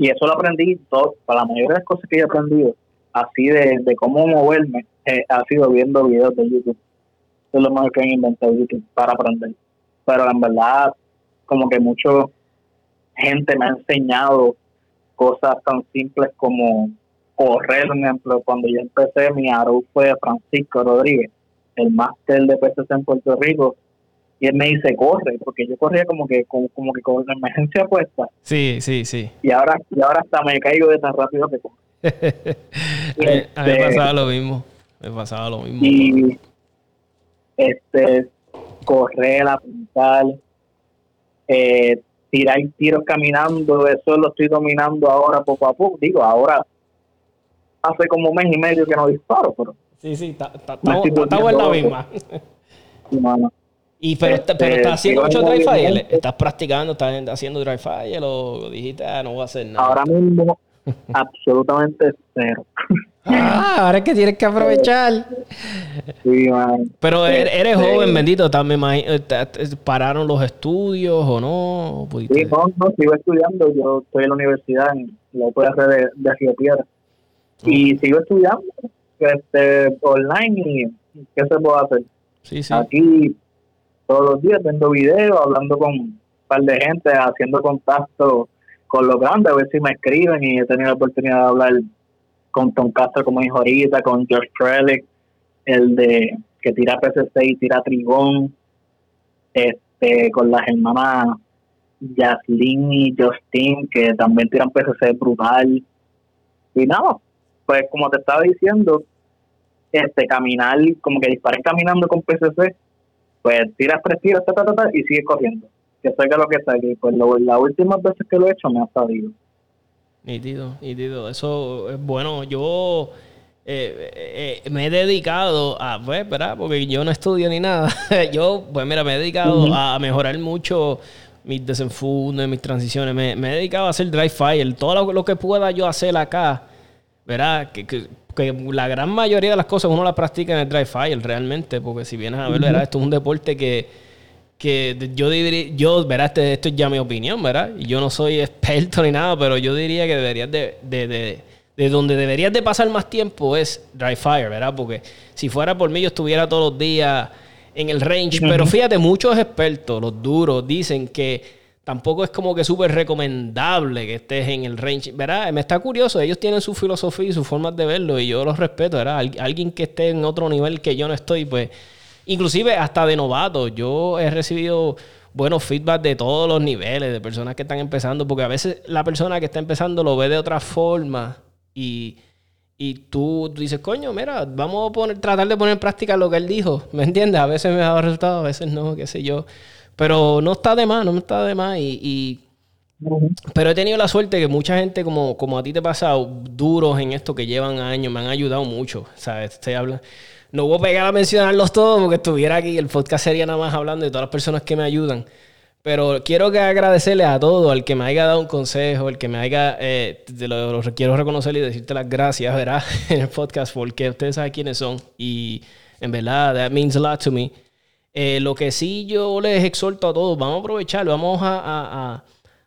Y eso lo aprendí, todo, para la mayoría de las cosas que he aprendido, así de, de cómo moverme, eh, ha sido viendo videos de YouTube. Eso es lo mejor que han inventado YouTube para aprender. Pero en verdad, como que mucha gente me ha enseñado cosas tan simples como correr, por ejemplo, cuando yo empecé, mi aro fue Francisco Rodríguez, el máster de PCC en Puerto Rico, y él me dice, corre, porque yo corría como que como, como que con la emergencia puesta, Sí, sí, sí. y ahora y ahora hasta me caigo de tan rápido que corro. a mí me Este- pasaba lo mismo. Me pasaba lo mismo. Y este correr, apuntar, eh, tirar tiros caminando, eso lo estoy dominando ahora poco a poco. Digo, ahora hace como un mes y medio que no disparo, pero Sí, sí, estamos en la misma. Y pero, Este, pero estás haciendo sigo mucho en dry fire. ¿Estás practicando? ¿Estás haciendo dry fire? ¿O dijiste, ah, no voy a hacer nada? ahora mismo absolutamente cero. Ah, ahora es que tienes que aprovechar. Sí, man. Pero er- eres Este, joven, bendito. También te- ¿Pararon los estudios o no? ¿Pudiste? Sí, no, no, sigo estudiando. Yo estoy en la universidad, en la UPR de, de Río Piedra. Y sigo estudiando este, online y ¿qué se puede hacer? Sí, sí. Aquí todos los días viendo videos, hablando con un par de gente, haciendo contacto con los grandes, a ver si me escriben y he tenido la oportunidad de hablar con Tom Castro, como dijo ahorita, con George Trellick, el de que tira PCC y tira Trigón, este, con las hermanas Jaslyn y Justin, que también tiran PCC brutal. Y nada, pues como te estaba diciendo, este caminar, como que disparar caminando con PCC, pues tiras tres tiros, ta, ta, ta, ta, y sigue corriendo. Que salga lo que salga. Y pues lo, las últimas veces que lo he hecho me ha salido. Nítido, nítido. Eso es bueno. Yo eh, eh, me he dedicado a, pues, ¿verdad? Porque yo no estudio ni nada. yo, pues mira, me he dedicado a mejorar mucho mis desenfundos, mis transiciones. Me, me he dedicado a hacer dry fire. Todo lo, que pueda yo hacer acá, ¿verdad? Que, que, la gran mayoría de las cosas uno las practica en el dry fire realmente, porque si vienes a verlo, Esto es un deporte que, que yo diría, yo, ¿verdad? Este, esto es ya mi opinión, ¿verdad? Y yo no soy experto ni nada, pero yo diría que deberías de, de, de, de donde deberías de pasar más tiempo es dry fire, ¿verdad? Porque si fuera por mí yo estuviera todos los días en el range. Pero fíjate, muchos expertos, los duros, dicen que tampoco es como que súper recomendable que estés en el range. ¿Verdad? Me está curioso, ellos tienen su filosofía y su forma de verlo y yo los respeto, ¿verdad? Alguien que esté en otro nivel que yo no estoy, pues, inclusive hasta de novato, yo he recibido buenos feedback de todos los niveles, de personas que están empezando, porque a veces la persona que está empezando lo ve de otra forma y y tú, dices, coño, mira, vamos a poner, tratar de poner en práctica lo que él dijo. ¿Me entiendes? A veces me ha dado resultados, a veces no, qué sé yo. Pero no está de más, no está de más. Y, Pero he tenido la suerte que mucha gente, como, como a ti te ha pasado, duros en esto que llevan años, me han ayudado mucho. ¿Sabes? Te habla. No voy a pegar a mencionarlos todos porque estuviera aquí. El podcast sería nada más hablando de todas las personas que me ayudan. Pero quiero que agradecerle a todo, al que me haya dado un consejo, el que me haya, eh, lo, quiero reconocer y decirte las gracias, ¿verdad? en el podcast, porque ustedes saben quiénes son y en verdad, that means a lot to me. Eh, lo que sí yo les exhorto a todos, vamos a aprovecharlo, vamos a,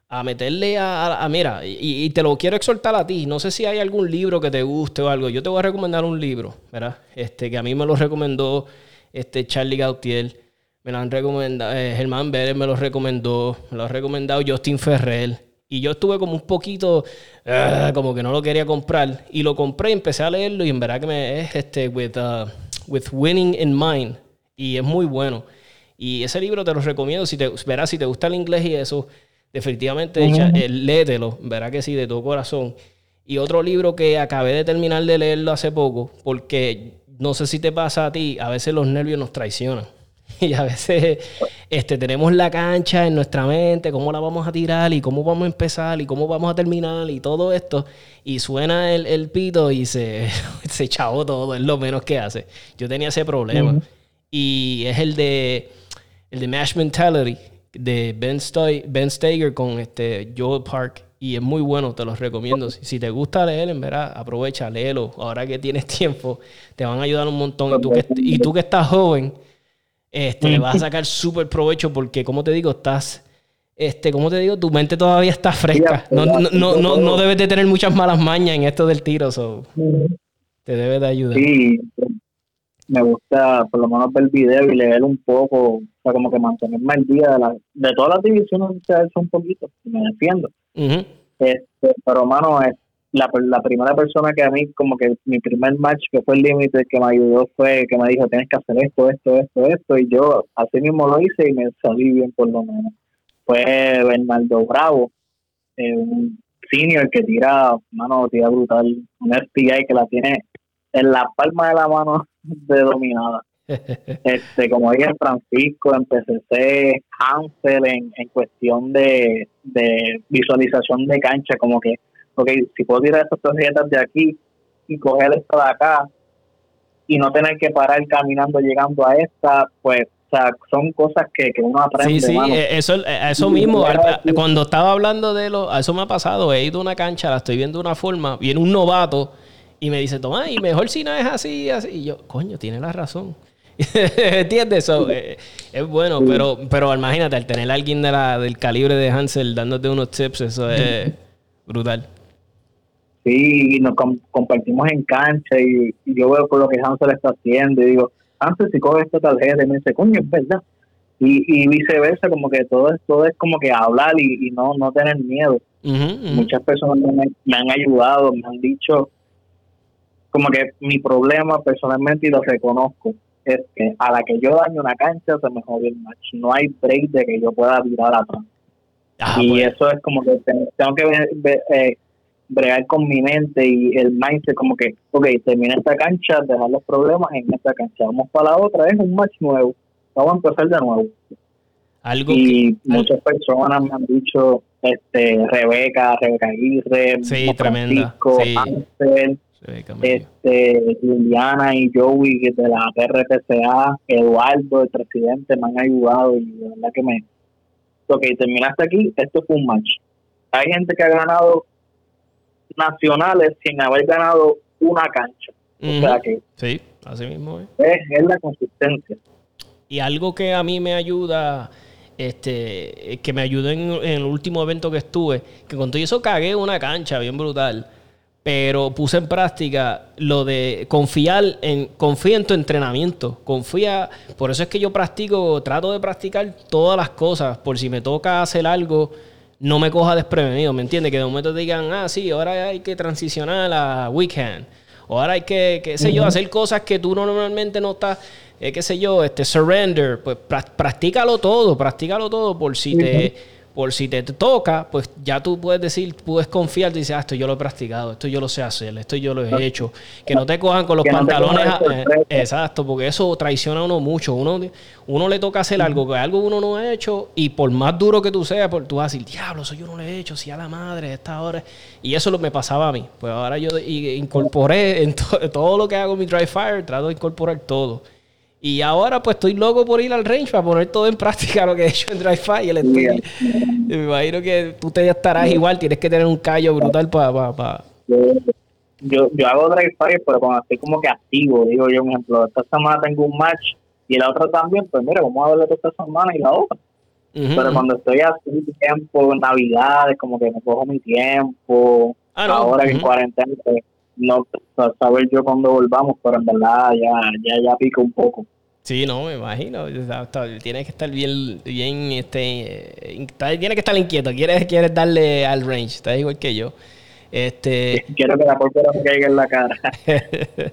a, meterle a, mira, y, te lo quiero exhortar a ti. No sé si hay algún libro que te guste o algo. Yo te voy a recomendar un libro, ¿verdad? Este, que a mí me lo recomendó este Charlie Gautier. Me lo han recomendado, eh, Germán Vélez me lo recomendó, me lo ha recomendado Justin Ferrell. Y yo estuve como un poquito, ah, como que no lo quería comprar. Y lo compré empecé a leerlo y en verdad que me es este, with, uh, with winning in mind. Y es muy bueno. Y ese libro te lo recomiendo. Si te, verás, si te gusta el inglés y eso, definitivamente uh léetelo. Verás que sí, de todo corazón. Y otro libro que acabé de terminar de leerlo hace poco, porque no sé si te pasa a ti, a veces los nervios nos traicionan. y a veces este, tenemos la cancha en nuestra mente, cómo la vamos a tirar y cómo vamos a empezar y cómo vamos a terminar y todo esto. Y suena el, pito y se, se echó todo, es lo menos que hace. Yo tenía ese problema. Y es el de, el de Mash Mentality de Ben, ben Steger con este Joel Park. Y es muy bueno, te lo recomiendo. Si, te gusta leer, en verdad, aprovecha, léelo. Ahora que tienes tiempo, te van a ayudar un montón. Y tú que, y tú que estás joven, este, le vas a sacar súper provecho porque, como te digo, estás, este, como te digo, tu mente todavía está fresca. No, no, no, no, debes de tener muchas malas mañas en esto del tiro, so. te debe de ayudar. Sí, me gusta por lo menos ver el video y leer un poco, o sea, como que mantenerme al día de, la, de todas las divisiones, se un poquito, me defiendo. este, pero, mano, es, la, la primera persona que a mí, como que mi primer match, que fue el límite, que me ayudó fue que me dijo, tienes que hacer esto, esto, esto, esto, y yo así mismo lo hice y me salí bien por lo menos. Fue Bernardo Bravo, eh, un senior que tira, mano, tira brutal, un FBI que la tiene en la palma de la mano de dominada. este como dije Francisco en PCC Hansel en, en cuestión de, de visualización de cancha como que ok, si puedo tirar estas tarjetas de aquí y coger esta de acá y no tener que parar caminando llegando a esta, pues o sea, son cosas que, uno aprende. Sí, sí, eh, eso, eh, eso mismo. cuando estaba hablando de lo, eso me ha pasado. He ido a una cancha, la estoy viendo de una forma, viene un novato y me dice, toma, y mejor si no es así, así. Y yo, coño, tiene la razón. ¿Entiendes? eso? Eh, es bueno, pero, pero imagínate, al tener a alguien de la, del calibre de Hansel dándote unos tips, eso es brutal. Sí, nos compartimos en cancha y, yo veo por lo que Hansel está haciendo y digo, Hansel, si coge esta tarjeta y me dice, coño, es verdad. Y, y viceversa, como que todo, todo es como que hablar y, no, no tener miedo. Muchas personas me, me, han ayudado, me han dicho, como que mi problema personalmente, y lo reconozco, es que a la que yo daño una cancha se me jode el match. No hay break de que yo pueda tirar atrás. Ah, y pues. eso es como que tengo que ver, eh, bregar con mi mente y el mindset como que, ok, termina esta cancha, dejar los problemas en esta cancha, vamos para la otra, es un match nuevo, vamos a empezar de nuevo. Algo y muchas personas me han dicho, este, Rebeca, Rebeca Aguirre, sí, tremenda, este, Juliana y Joey de la PRTCA, Eduardo, el presidente, me han ayudado y de verdad que me, ok, terminaste aquí, esto fue un match. Hay gente que ha ganado nacionales sin haber ganado una cancha. O sea que sí, así mismo es. es. la consistencia. Y algo que a mí me ayuda, este, que me ayudó en, el último evento que estuve, que con todo eso cagué una cancha bien brutal, pero puse en práctica lo de confiar en, confía en tu entrenamiento, confía, por eso es que yo practico, trato de practicar todas las cosas, por si me toca hacer algo, no me coja desprevenido, ¿me entiendes? Que de momento digan, ah, sí, ahora hay que transicionar a weekend. O ahora hay que, qué sé yo, hacer cosas que tú normalmente no estás, eh, qué sé yo, este surrender. Pues practícalo todo, practícalo todo por si te por si te toca, pues ya tú puedes decir, puedes confiar, dices, ah, esto yo lo he practicado, esto yo lo sé hacer, esto yo lo he hecho. Que no te cojan con los pantalones. Eh, exacto, porque eso traiciona a uno mucho. Uno, uno le toca hacer algo, que algo uno no ha hecho, y por más duro que tú seas, tú vas a decir, diablo, eso yo no lo he hecho, si a la madre, esta hora. Y eso lo me pasaba a mí. Pues ahora yo incorporé en todo lo que hago en mi dry fire, trato de incorporar todo. Y ahora pues estoy loco por ir al range para poner todo en práctica lo que he hecho en Dry Fire. Me imagino que tú te estarás igual, tienes que tener un callo brutal para... Pa, Yo, yo hago Fire, pero cuando estoy como que activo, digo yo, por ejemplo, esta semana tengo un match y la otra también, pues mira, vamos a verlo esta semana y la otra. Pero cuando estoy así, tiempo, navidades, como que me cojo mi tiempo, ah, ahora que en cuarentena, pues, no saber yo cuando volvamos, pero en verdad ya, ya, ya pico un poco. Sí, no, me imagino. Tienes que estar bien, bien, este, tienes que estar inquieto. Quieres, quieres darle al range. Estás igual que yo. Este. Quiero que la pólvora me caiga en la cara.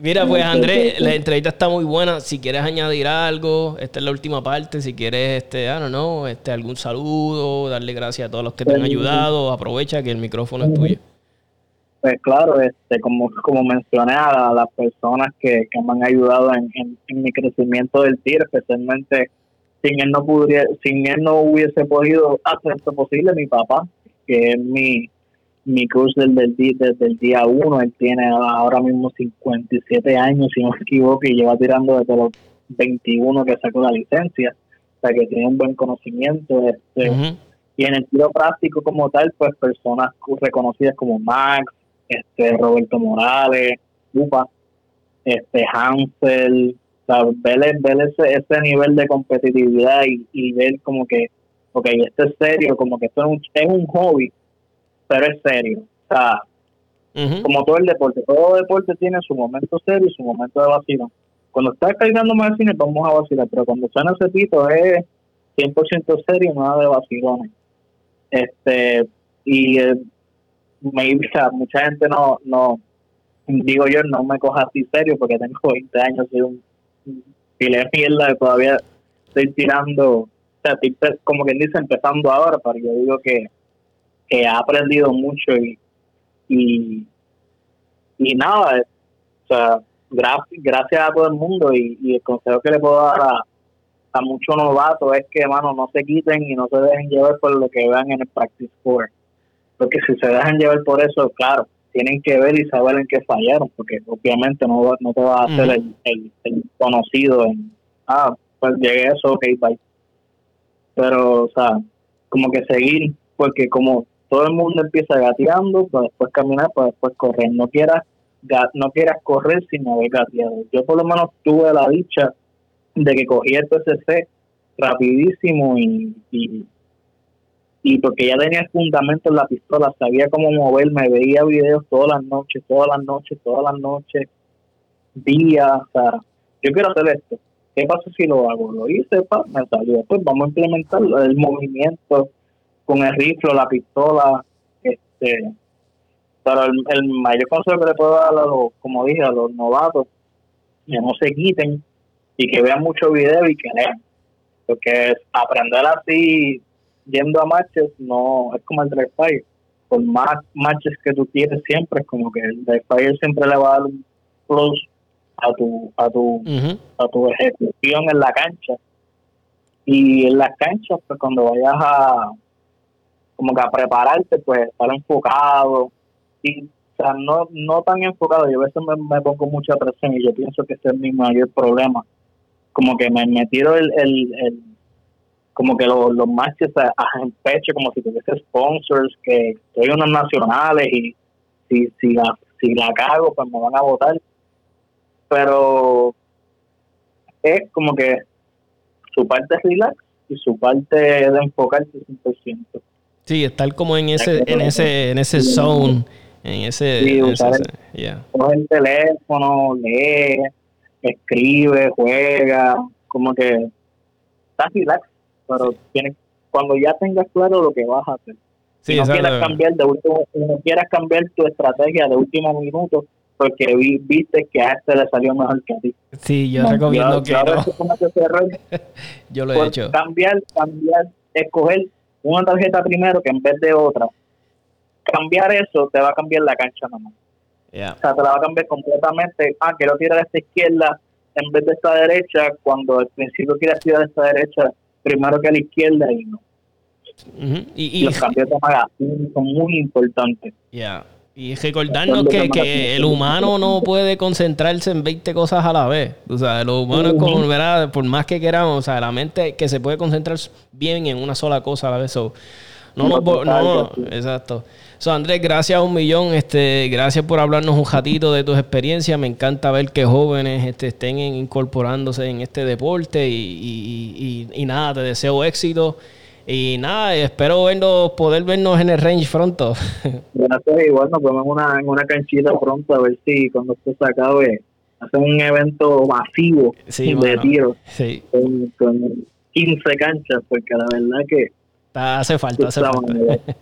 Mira, pues Andrés, la entrevista está muy buena. Si quieres añadir algo, esta es la última parte. Si quieres, este, I don't know, este, algún saludo, darle gracias a todos los que te han ayudado, aprovecha que el micrófono es tuyo. Pues claro, este, como, como mencioné a, las personas que, me han ayudado en, mi crecimiento del TIR, especialmente sin él no pudiera, sin él no hubiese podido hacer esto posible, mi papá, que es mi, mi coach desde el, desde el día uno, él tiene ahora mismo 57 años, si no me equivoco, y lleva tirando desde los 21 que sacó la licencia, o sea que tiene un buen conocimiento. Este, Y en el tiro práctico como tal, pues personas reconocidas como Max, este Roberto Morales, Upa, este Hansel, ver, ese, ese nivel de competitividad y, ver como que, ok, esto es serio, como que esto es un, es un hobby, pero es serio. O sea, como todo el deporte, todo deporte tiene su momento serio y su momento de vacilo. Cuando estás cargando más cine, vamos a vacilar, pero cuando suena ese pito es 100% serio, nada de vacilones. Este, y eh, mucha gente no, no, digo yo, no me coja así serio porque tengo 20 años, soy un pile de mierda todavía estoy tirando, o sea, como quien dice, empezando ahora, pero yo digo que, que he aprendido mucho y, y, y nada, o sea, gracias a todo el mundo y, el consejo que le puedo dar a, a muchos novatos es que, hermano, no se quiten y no se dejen llevar por lo que vean en el practice board porque si se dejan llevar por eso, claro, tienen que ver y saber en qué fallaron, porque obviamente no, no te va a hacer el, conocido en, ah, pues llegué a eso, ok, bye. Pero, o sea, como que seguir, porque como todo el mundo empieza gateando, pues después caminar, pues después correr. No quieras, no quieras correr sin haber gateado. Yo por lo menos tuve la dicha de que cogí el PCC rapidísimo y, y y porque ya tenía el fundamento en la pistola, sabía cómo moverme, veía videos todas las noches, todas las noches, todas las noches, días, o sea, yo quiero hacer esto. ¿Qué pasa si lo hago? Lo hice, pa, me salió. Después vamos a implementar el movimiento con el rifle, la pistola, este, pero el, mayor consejo que le puedo dar a los, como dije, a los novatos, que no se quiten y que vean muchos videos y que lean. Porque aprender así yendo a matches no es como el Drive Fire. Por más matches que tú tienes siempre, es como que el Drive Fire siempre le va a dar un plus a tu, a tu, a tu ejecución en la cancha. Y en las canchas, pues cuando vayas a como que a prepararte, pues estar enfocado. Y, o sea, no, no tan enfocado. Yo a veces me, pongo mucha presión y yo pienso que ese es mi mayor problema. Como que me, me tiro el, el como que los, los matches a, a en pecho, como si tuviese sponsors, que soy unos nacionales y si, si, la, si la cago, pues me van a votar. Pero es como que su parte es relax y su parte de enfocarse 100%. Sí, estar como en ese, en ese, en ese zone, en ese, Sí, en usar ese- el- yeah. coge el teléfono, lee, escribe, juega, como que está relax, pero tienes, cuando ya tengas claro lo que vas a hacer, Sí, y no quieras cambiar de último, y no quieras cambiar tu estrategia de último minuto porque vi- viste que a este le salió mejor que a ti. Sí, yo No, recomiendo yo- que yo no. error Yo lo he hecho. cambiar, cambiar, escoger una tarjeta primero que en vez de otra. Cambiar eso te va a cambiar la cancha nada más. Yeah. O sea, te la va a cambiar completamente. Ah, quiero tirar a esta izquierda en vez de esta derecha, cuando al principio quieres tirar a esta derecha primero que a la izquierda y no. Y, Y y, los cambios de son muy importantes. yeah. y recordarnos que, que el humano no puede concentrarse en 20 cosas a la vez. O sea, lo humano es como. ¿verdad? Por más que queramos, o sea, la mente que se puede concentrar bien en una sola cosa a la vez. So, no, No, nos no, exacto. So, Andrés, gracias un millón. Este, gracias por hablarnos un ratito de tus experiencias. Me encanta ver que jóvenes este, estén incorporándose en este deporte y, y- y- y nada, te deseo éxito. Y nada, espero vernos, poder vernos en el range pronto. Gracias, igual nos vemos en una, en una canchita pronto a ver si cuando esto se acabe hacen un evento masivo Sí, de tiro sí, con, con 15 canchas, porque la verdad que está- hace falta, hace falta.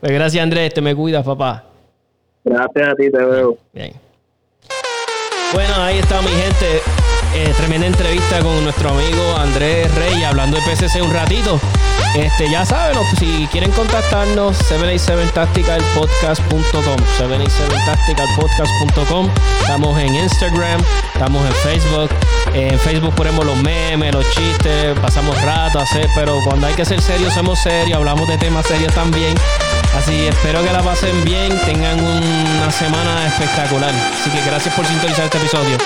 Pues gracias, Andrés. Te me cuidas, papá. gracias a ti te veo. Bien. Bueno, ahí está mi gente. Eh, tremenda entrevista con nuestro amigo Andrés Rey hablando de PCC un ratito. Este, ya saben, si quieren contactarnos, 787tacticalpodcast.com 787tacticalpodcast.com Estamos en Instagram, estamos en Facebook. En Facebook ponemos los memes, los chistes, pasamos rato, hacer, pero cuando hay que ser serios, somos serios, hablamos de temas serios también. Así espero que la pasen bien, tengan una semana espectacular. Así que gracias por sintonizar este episodio.